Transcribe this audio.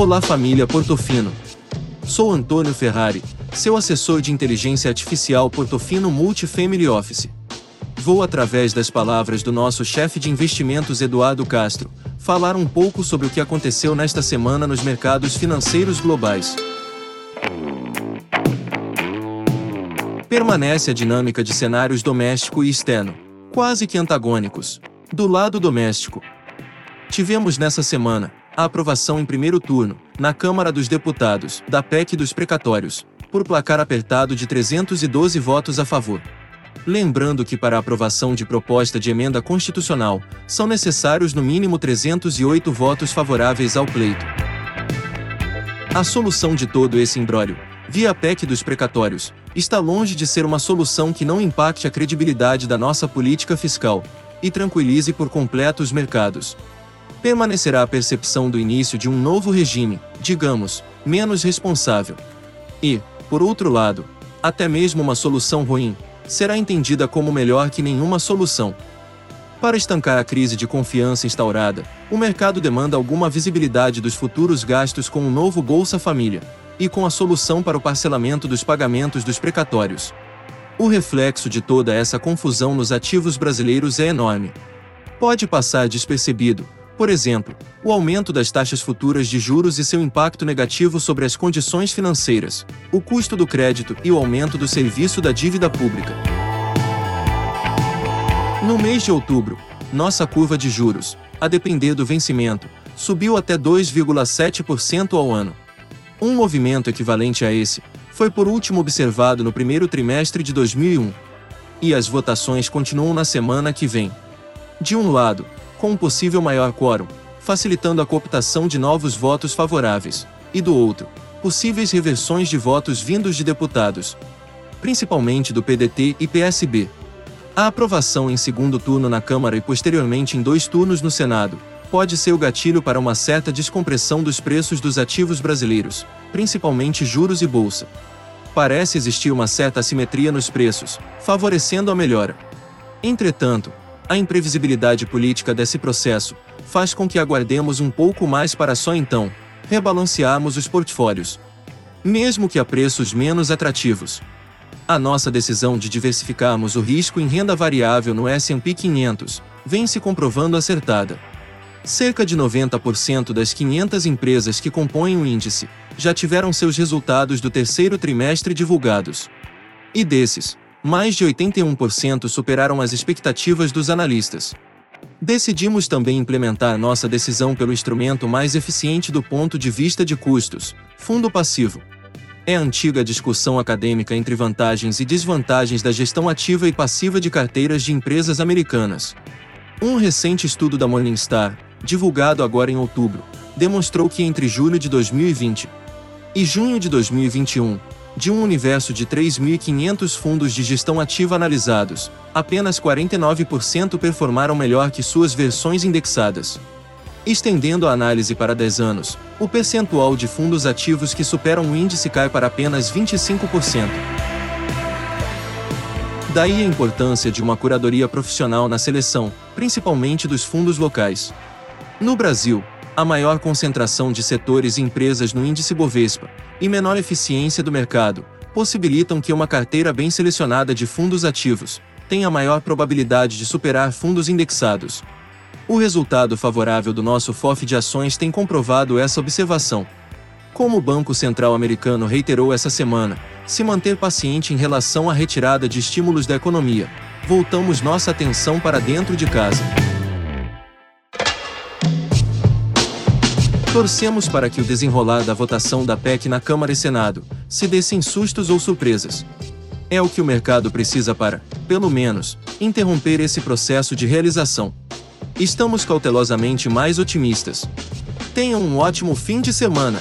Olá família Portofino. Sou Antônio Ferrari, seu assessor de inteligência artificial Portofino Multifamily Office. Vou através das palavras do nosso chefe de investimentos Eduardo Castro, falar um pouco sobre o que aconteceu nesta semana nos mercados financeiros globais. Permanece a dinâmica de cenários doméstico e externo, quase que antagônicos. Do lado doméstico, tivemos nessa semana a aprovação em primeiro turno, na Câmara dos Deputados, da PEC dos precatórios, por placar apertado de 312 votos a favor. Lembrando que para a aprovação de proposta de emenda constitucional, são necessários no mínimo 308 votos favoráveis ao pleito. A solução de todo esse imbróglio, via PEC dos precatórios, está longe de ser uma solução que não impacte a credibilidade da nossa política fiscal e tranquilize por completo os mercados. Permanecerá a percepção do início de um novo regime, digamos, menos responsável. E, por outro lado, até mesmo uma solução ruim será entendida como melhor que nenhuma solução. Para estancar a crise de confiança instaurada, o mercado demanda alguma visibilidade dos futuros gastos com o novo Bolsa Família e com a solução para o parcelamento dos pagamentos dos precatórios. O reflexo de toda essa confusão nos ativos brasileiros é enorme. Pode passar despercebido, por exemplo, o aumento das taxas futuras de juros e seu impacto negativo sobre as condições financeiras, o custo do crédito e o aumento do serviço da dívida pública. No mês de outubro, nossa curva de juros, a depender do vencimento, subiu até 2,7% ao ano. Um movimento equivalente a esse foi por último observado no primeiro trimestre de 2001. E as votações continuam na semana que vem. De um lado, com um possível maior quórum, facilitando a cooptação de novos votos favoráveis, e do outro, possíveis reversões de votos vindos de deputados, principalmente do PDT e PSB. A aprovação em segundo turno na Câmara e posteriormente em dois turnos no Senado pode ser o gatilho para uma certa descompressão dos preços dos ativos brasileiros, principalmente juros e bolsa. Parece existir uma certa assimetria nos preços, favorecendo a melhora. Entretanto, a imprevisibilidade política desse processo faz com que aguardemos um pouco mais para só então rebalancearmos os portfólios, mesmo que a preços menos atrativos. A nossa decisão de diversificarmos o risco em renda variável no S&P 500 vem se comprovando acertada. Cerca de 90% das 500 empresas que compõem o índice já tiveram seus resultados do terceiro trimestre divulgados. E desses, mais de 81% superaram as expectativas dos analistas. Decidimos também implementar nossa decisão pelo instrumento mais eficiente do ponto de vista de custos, fundo passivo. É a antiga discussão acadêmica entre vantagens e desvantagens da gestão ativa e passiva de carteiras de empresas americanas. Um recente estudo da Morningstar, divulgado agora em outubro, demonstrou que entre julho de 2020 e junho de 2021, de um universo de 3.500 fundos de gestão ativa analisados, apenas 49% performaram melhor que suas versões indexadas. Estendendo a análise para 10 anos, o percentual de fundos ativos que superam o índice cai para apenas 25%. Daí a importância de uma curadoria profissional na seleção, principalmente dos fundos locais. No Brasil, a maior concentração de setores e empresas no índice Bovespa e menor eficiência do mercado possibilitam que uma carteira bem selecionada de fundos ativos tenha maior probabilidade de superar fundos indexados. O resultado favorável do nosso FOF de ações tem comprovado essa observação. Como o Banco Central Americano reiterou essa semana, se manter paciente em relação à retirada de estímulos da economia, voltamos nossa atenção para dentro de casa. Torcemos para que o desenrolar da votação da PEC na Câmara e Senado se dê sem sustos ou surpresas. É o que o mercado precisa para, pelo menos, interromper esse processo de realização. Estamos cautelosamente mais otimistas. Tenham um ótimo fim de semana!